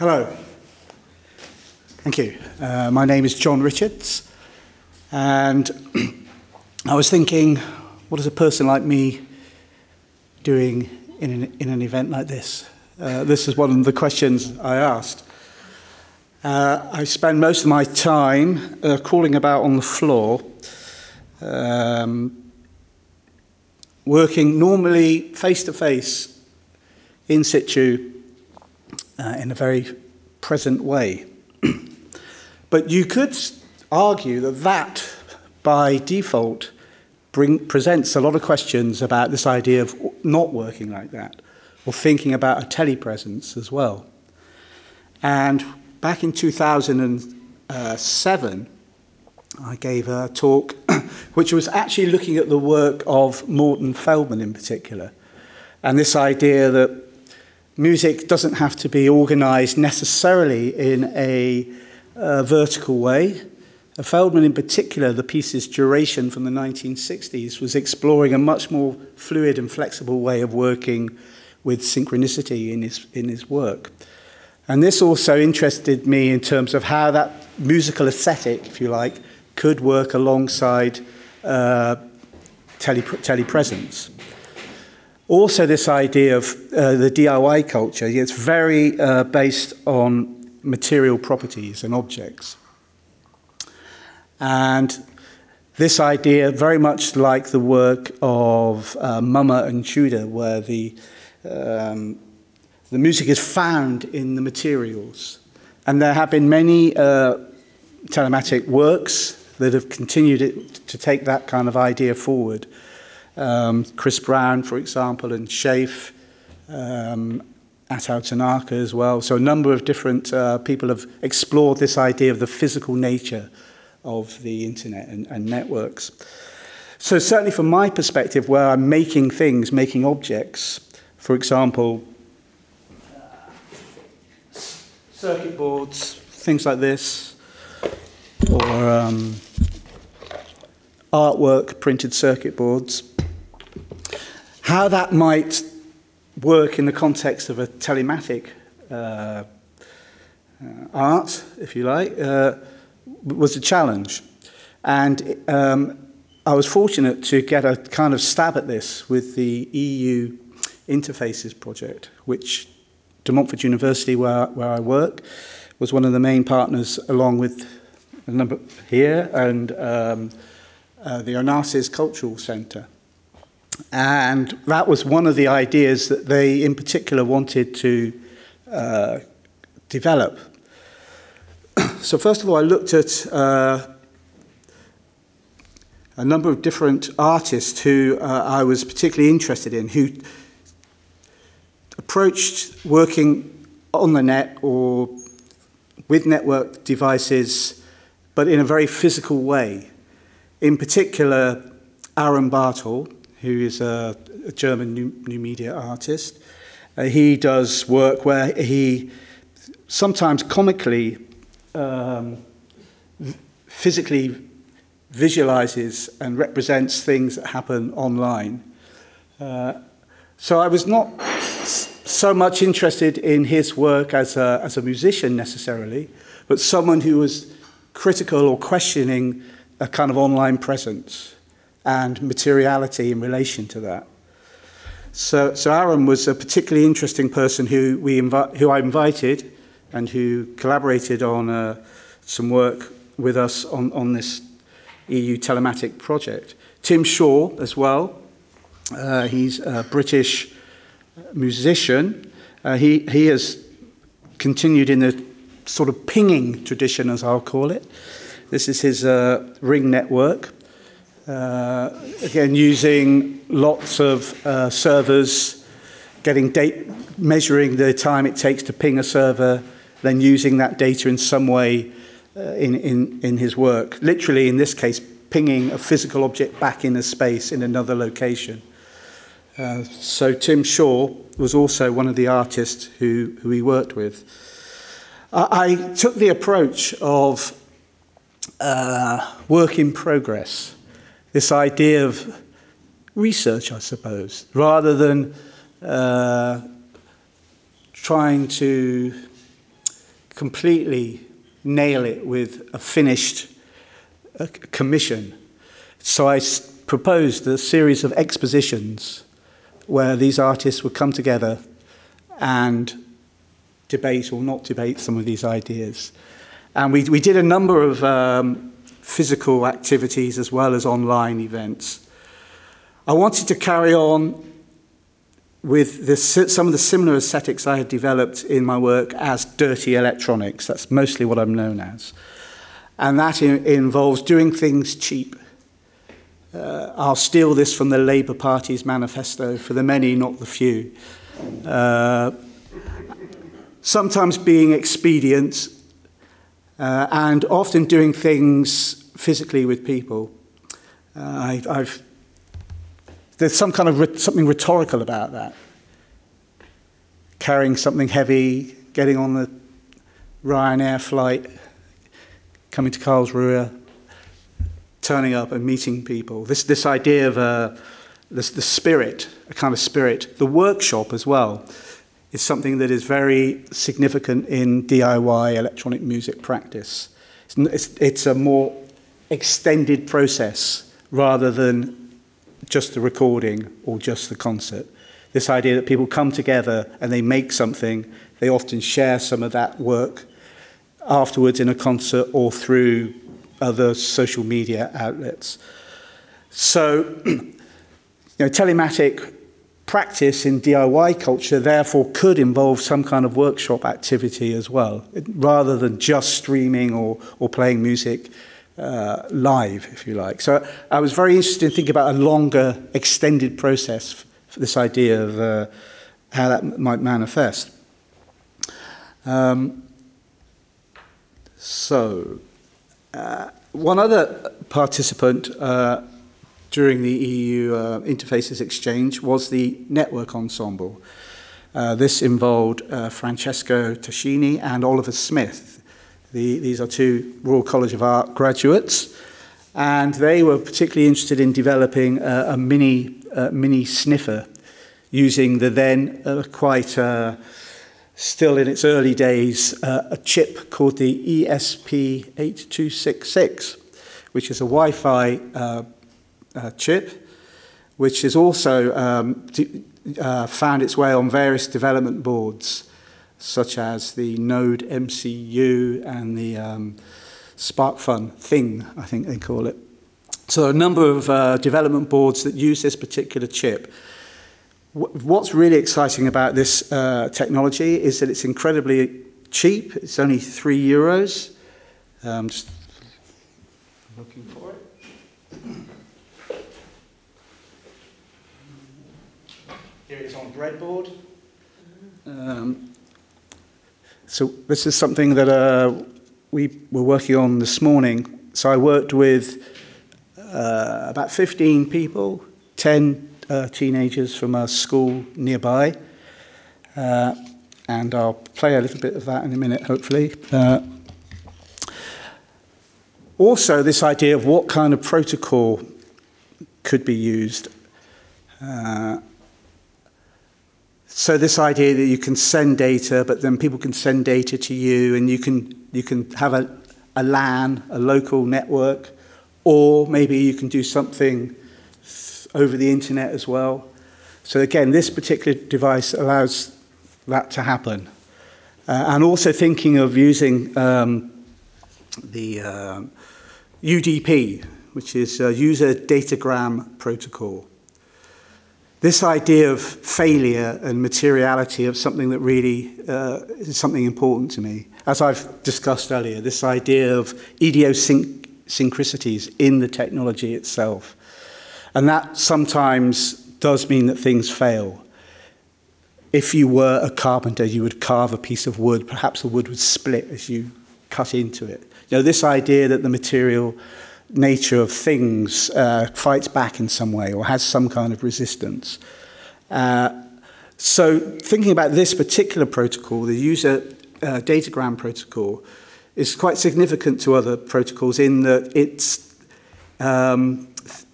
Hello. Thank you. Uh, my name is John Richards, and I was thinking, what is a person like me doing in an, in an event like this? Uh, this is one of the questions I asked. Uh, I spend most of my time uh, crawling about on the floor, um, working normally face to face, in situ, uh, in a very present way. but you could argue that that, by default, bring, presents a lot of questions about this idea of not working like that, or thinking about a telepresence as well. And back in 2007, I gave a talk which was actually looking at the work of Morton Feldman in particular, and this idea that music doesn't have to be organized necessarily in a uh, vertical way. Uh, Feldman, in particular, the piece's duration from the 1960s, was exploring a much more fluid and flexible way of working with synchronicity in his, in his work. And this also interested me in terms of how that musical aesthetic, if you like, could work alongside uh, tele- telepresence. Also, this idea of uh, the DIY culture, it's very uh, based on material properties and objects. And this idea, very much like the work of uh, and Tudor, where the, um, the music is found in the materials. And there have been many uh, telematic works that have continued it, to take that kind of idea forward. Um, Chris Brown, for example, and Shafe, um, Atau Tanaka as well. So a number of different uh, people have explored this idea of the physical nature of the internet and, and networks. So certainly from my perspective, where I'm making things, making objects, for example, circuit boards, things like this, or um, artwork, printed circuit boards, how that might work in the context of a telematic uh, uh, art, if you like, uh, was a challenge. And um, I was fortunate to get a kind of stab at this with the EU Interfaces project, which De Montfort University, where, where I work, was one of the main partners, along with a number here and um, uh, the Onassis Cultural Centre. And that was one of the ideas that they, in particular, wanted to uh, develop. so, first of all, I looked at uh, a number of different artists who uh, I was particularly interested in, who approached working on the net or with network devices, but in a very physical way. In particular, Aram Bartholl, who is a, a German new, new media artist. Uh, he does work where he sometimes comically, um, physically visualizes and represents things that happen online. Uh, so I was not so much interested in his work as a, as a musician necessarily, but someone who was critical or questioning a kind of online presence and materiality in relation to that. So, so Aram was a particularly interesting person who, we invi- who I invited and who collaborated on uh, some work with us on, on this EU telematic project. Tim Shaw as well. Uh, he's a British musician. Uh, he, he has continued in the sort of pinging tradition, as I'll call it. This is his uh, ring network. Uh, again, using lots of uh, servers, getting date, measuring the time it takes to ping a server, then using that data in some way uh, in, in, in his work. Literally, in this case, pinging a physical object back in a space in another location. Uh, so Tim Shaw was also one of the artists who, who he worked with. I, I took the approach of uh, work in progress this idea of research, I suppose, rather than uh, trying to completely nail it with a finished uh, commission. So I proposed a series of expositions where these artists would come together and debate or not debate some of these ideas. And we, we did a number of um, physical activities as well as online events. I wanted to carry on with the, some of the similar aesthetics I had developed in my work as dirty electronics. That's mostly what I'm known as. And that in, involves doing things cheap. Uh, I'll steal this from the Labour Party's manifesto for the many, not the few. Uh, sometimes being expedient uh, and often doing things physically with people. Uh, I, I've there's some kind of re- something rhetorical about that. Carrying something heavy, getting on the Ryanair flight, coming to Karlsruhe, turning up and meeting people. This, this idea of uh, this, the spirit, a kind of spirit. The workshop as well is something that is very significant in DIY electronic music practice. It's, it's, a more extended process rather than just the recording or just the concert. This idea that people come together and they make something, they often share some of that work afterwards in a concert or through other social media outlets. So, you know, telematic practice in DIY culture therefore could involve some kind of workshop activity as well, rather than just streaming or, or playing music uh, live, if you like. So I was very interested in thinking about a longer, extended process for this idea of uh, how that might manifest. Um, so, uh, one other participant uh, during the EU uh, interfaces exchange was the network ensemble. Uh, this involved uh, Francesco Tacchini and Oliver Smith, the, these are two Royal College of Art graduates, and they were particularly interested in developing a, mini, mini sniffer using the then uh, quite uh, still in its early days uh, a chip called the ESP8266, which is a Wi Fi uh, uh, chip, which has also um, uh, found its way on various development boards such as the Node MCU and the um, SparkFun thing, I think they call it. So a number of uh, development boards that use this particular chip. What's really exciting about this uh, technology is that it's incredibly cheap. It's only three euros. Um, just looking for it. Here it's on breadboard. Um, so this is something that uh, we were working on this morning. So I worked with uh, about 15 people, 10 uh, teenagers from a school nearby. Uh, and I'll play a little bit of that in a minute, hopefully. Uh, also, this idea of what kind of protocol could be used. Uh, so this idea that you can send data, but then people can send data to you, and you can you can have a, a LAN, a local network, or maybe you can do something over the internet as well. So again, this particular device allows that to happen, uh, and also thinking of using um, the uh, UDP, which is user datagram protocol. This idea of failure and materiality of something that really uh, is something important to me. As I've discussed earlier, this idea of idiosyncrasies in the technology itself. And that sometimes does mean that things fail. If you were a carpenter, you would carve a piece of wood. Perhaps the wood would split as you cut into it. You know, this idea that the material nature of things uh, fights back in some way or has some kind of resistance. Uh, so, thinking about this particular protocol, the user uh, datagram protocol, is quite significant to other protocols in that it's um,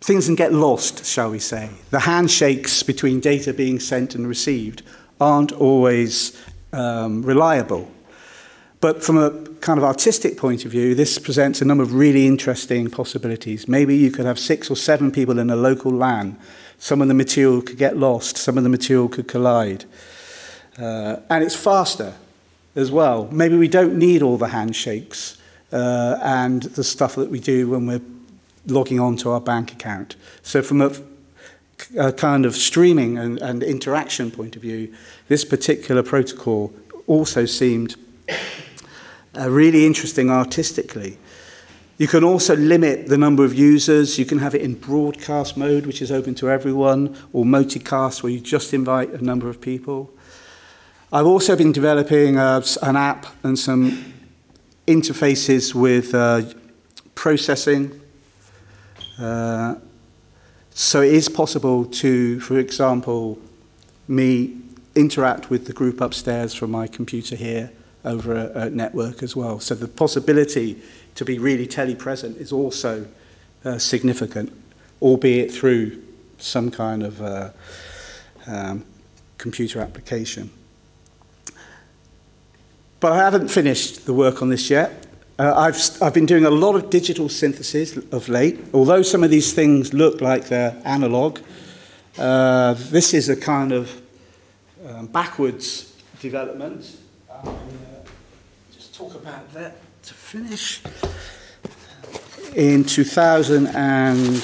things can get lost, shall we say. The handshakes between data being sent and received aren't always um, reliable. But from a kind of artistic point of view, this presents a number of really interesting possibilities. Maybe you could have six or seven people in a local LAN. Some of the material could get lost, some of the material could collide. Uh, and it's faster as well. Maybe we don't need all the handshakes uh, and the stuff that we do when we're logging on to our bank account. So from a, a kind of streaming and, and interaction point of view, this particular protocol also seemed uh, really interesting artistically. You can also limit the number of users. You can have it in broadcast mode, which is open to everyone, or multicast, where you just invite a number of people. I've also been developing uh, an app and some interfaces with uh, processing. Uh, so it is possible to, for example, me interact with the group upstairs from my computer here over a, a network as well. So the possibility to be really telepresent is also uh, significant, albeit through some kind of uh, um, computer application. But I haven't finished the work on this yet. Uh, I've, I've been doing a lot of digital synthesis of late. Although some of these things look like they're analog, uh, this is a kind of um, backwards development. Talk about that to finish. In 2000 and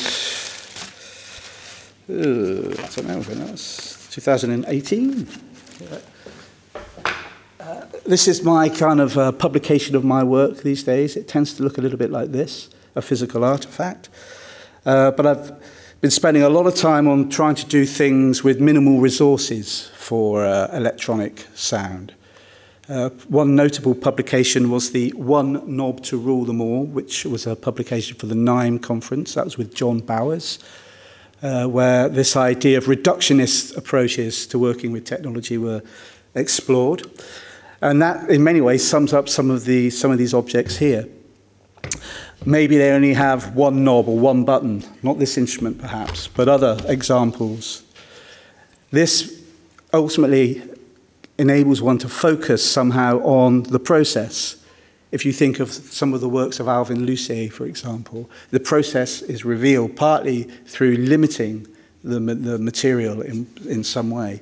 uh, I don't know when that was 2018. Uh, this is my kind of uh, publication of my work these days. It tends to look a little bit like this, a physical artifact. Uh, but I've been spending a lot of time on trying to do things with minimal resources for uh, electronic sound. Uh, one notable publication was the One Knob to Rule Them All, which was a publication for the NIME conference. That was with John Bowers, uh, where this idea of reductionist approaches to working with technology were explored. And that, in many ways, sums up some of, the, some of these objects here. Maybe they only have one knob or one button, not this instrument perhaps, but other examples. This ultimately enables one to focus somehow on the process. If you think of some of the works of Alvin Lucier, for example, the process is revealed partly through limiting the, the material in, in some way.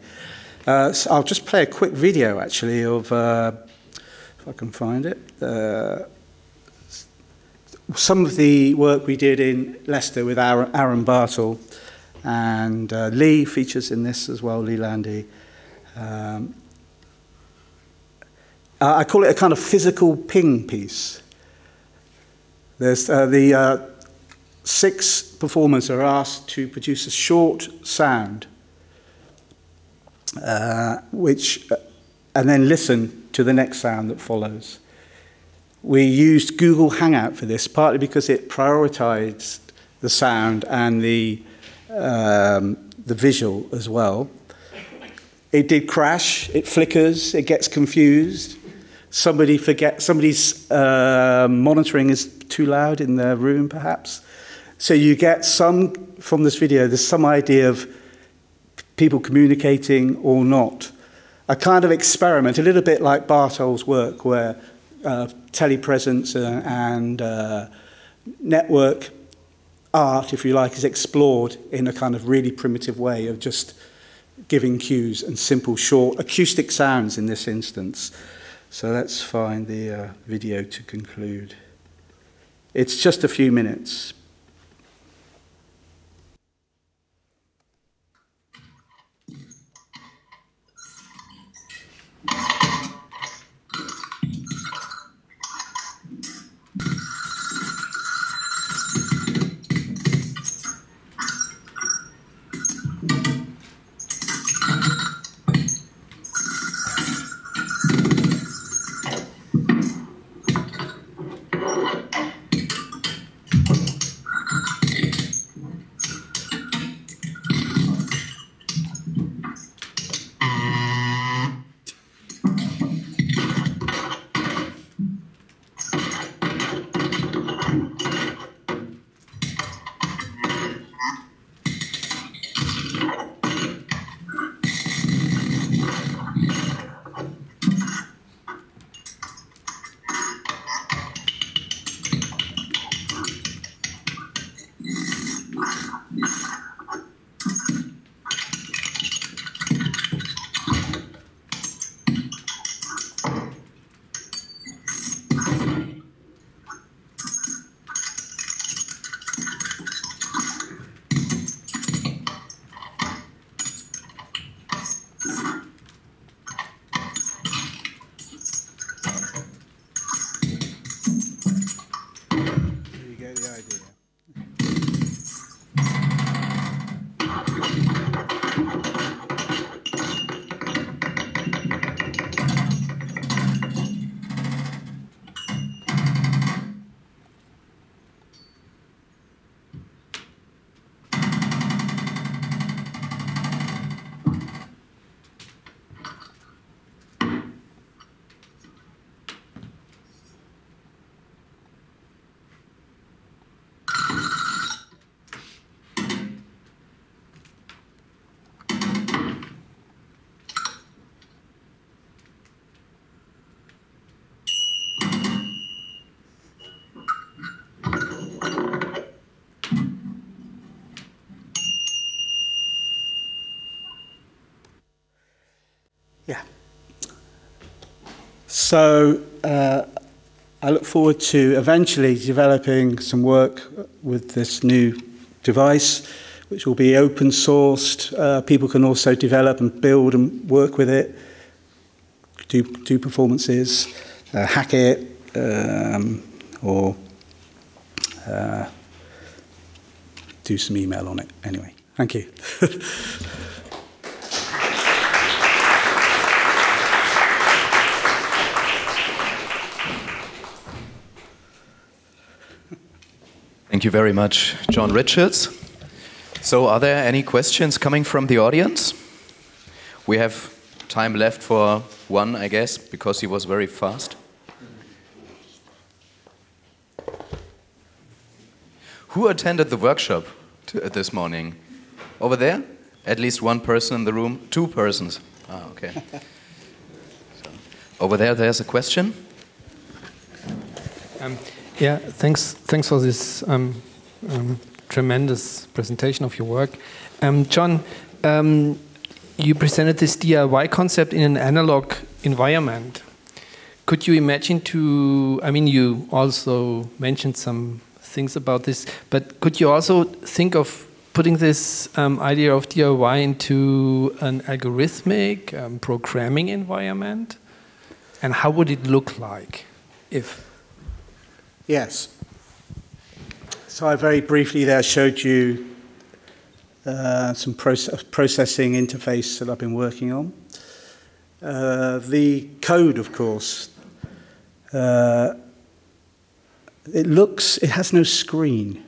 Uh, so I'll just play a quick video, actually, of, uh, if I can find it, uh, some of the work we did in Leicester with Aram Bartholl, and uh, Leigh features in this as well, Leigh Landy. Um, I call it a kind of physical ping piece. There's uh, the uh, six performers are asked to produce a short sound uh, which, uh, and then listen to the next sound that follows. We used Google Hangout for this, partly because it prioritized the sound and the, um, the visual as well. It did crash, it flickers, it gets confused. Somebody forget, somebody's uh, monitoring is too loud in their room, perhaps. So you get some, from this video, there's some idea of people communicating or not. A kind of experiment, a little bit like Bartholl's work, where uh, telepresence uh, and uh, network art, if you like, is explored in a kind of really primitive way of just giving cues and simple, short acoustic sounds in this instance. So let's find the uh, video to conclude. It's just a few minutes, So uh, I look forward to eventually developing some work with this new device, which will be open sourced. Uh, people can also develop and build and work with it, do, do performances, uh, hack it, um, or uh, do some email on it. Anyway, thank you. Thank you very much, John Richards. So, are there any questions coming from the audience? We have time left for one, I guess, because he was very fast. Who attended the workshop this morning? Over there? At least one person in the room? Two persons. Ah, okay. over there, there's a question. Um, yeah, thanks. Thanks for this um, um, tremendous presentation of your work, um, John. Um, you presented this DIY concept in an analog environment. Could you imagine to? I mean, you also mentioned some things about this, but could you also think of putting this um, idea of DIY into an algorithmic programming environment? And how would it look like if? Yes. So I very briefly there showed you uh, some proce processing interface that I've been working on. Uh, the code, of course, uh, it looks, it has no screen.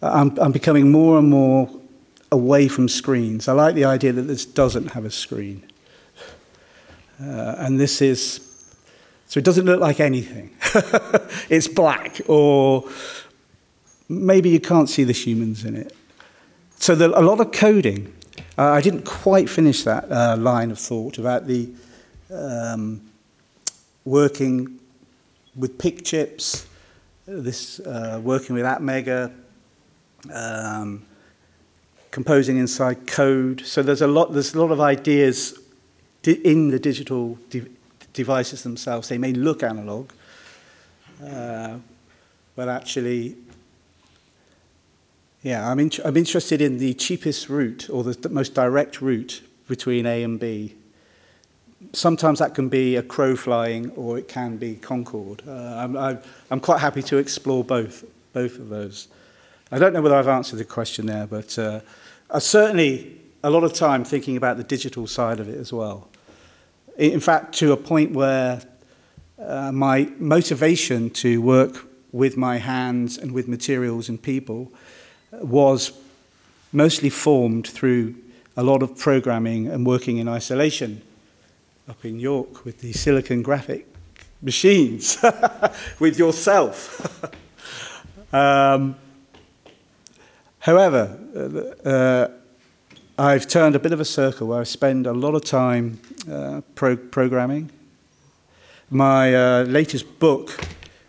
I'm, I'm becoming more and more away from screens. I like the idea that this doesn't have a screen. Uh, and this is so it doesn't look like anything. it's black, or maybe you can't see the humans in it. So the, a lot of coding. Uh, I didn't quite finish that uh, line of thought about the um, working with PIC chips, this uh, working with Atmega, um, composing inside code. So there's a lot. There's a lot of ideas in the digital devices themselves. They may look analog, uh, but actually, yeah, I'm, in, I'm interested in the cheapest route or the, the most direct route between A and B. Sometimes that can be a crow flying or it can be Concorde. Uh, I'm, I'm quite happy to explore both, both of those. I don't know whether I've answered the question there, but uh, I certainly a lot of time thinking about the digital side of it as well in fact, to a point where uh, my motivation to work with my hands and with materials and people was mostly formed through a lot of programming and working in isolation up in York with the silicon graphic machines, with yourself. um, however, uh, uh I've turned a bit of a circle where I spend a lot of time uh, pro programming. My uh, latest book,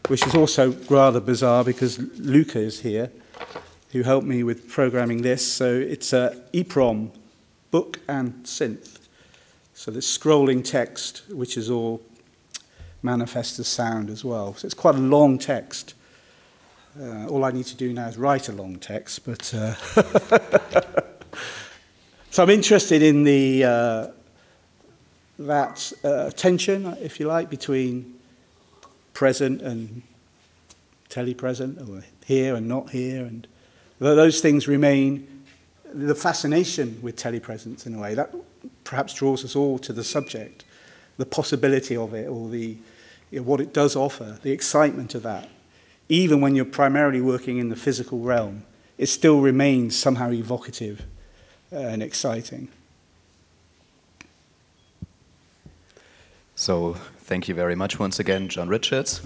which is also rather bizarre because Luca is here, who helped me with programming this. So it's a EEPROM book and synth. So this scrolling text, which is all manifest as sound as well. So it's quite a long text. Uh, all I need to do now is write a long text, but. Uh So I'm interested in the, uh, that uh, tension, if you like, between present and telepresent, or here and not here, and those things remain the fascination with telepresence in a way. That perhaps draws us all to the subject, the possibility of it, or the, you know, what it does offer, the excitement of that. Even when you're primarily working in the physical realm, it still remains somehow evocative and exciting. So, thank you very much once again, John Richards.